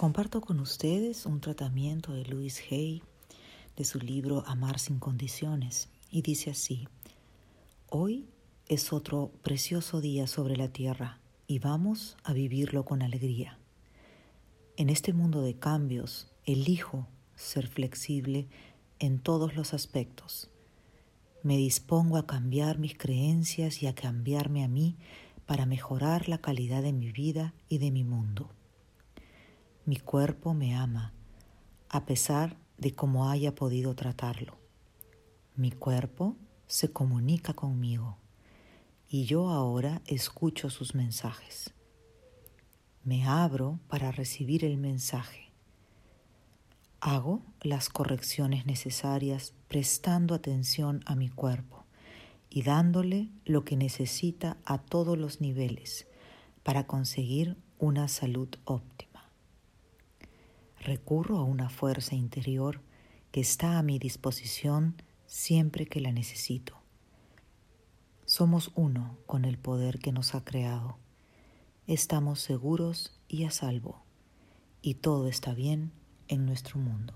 Comparto con ustedes un tratamiento de Louis Hay de su libro Amar sin condiciones y dice así, hoy es otro precioso día sobre la tierra y vamos a vivirlo con alegría. En este mundo de cambios, elijo ser flexible en todos los aspectos. Me dispongo a cambiar mis creencias y a cambiarme a mí para mejorar la calidad de mi vida y de mi mundo. Mi cuerpo me ama, a pesar de cómo haya podido tratarlo. Mi cuerpo se comunica conmigo y yo ahora escucho sus mensajes. Me abro para recibir el mensaje. Hago las correcciones necesarias prestando atención a mi cuerpo y dándole lo que necesita a todos los niveles para conseguir una salud óptima. Recurro a una fuerza interior que está a mi disposición siempre que la necesito. Somos uno con el poder que nos ha creado. Estamos seguros y a salvo, y todo está bien en nuestro mundo.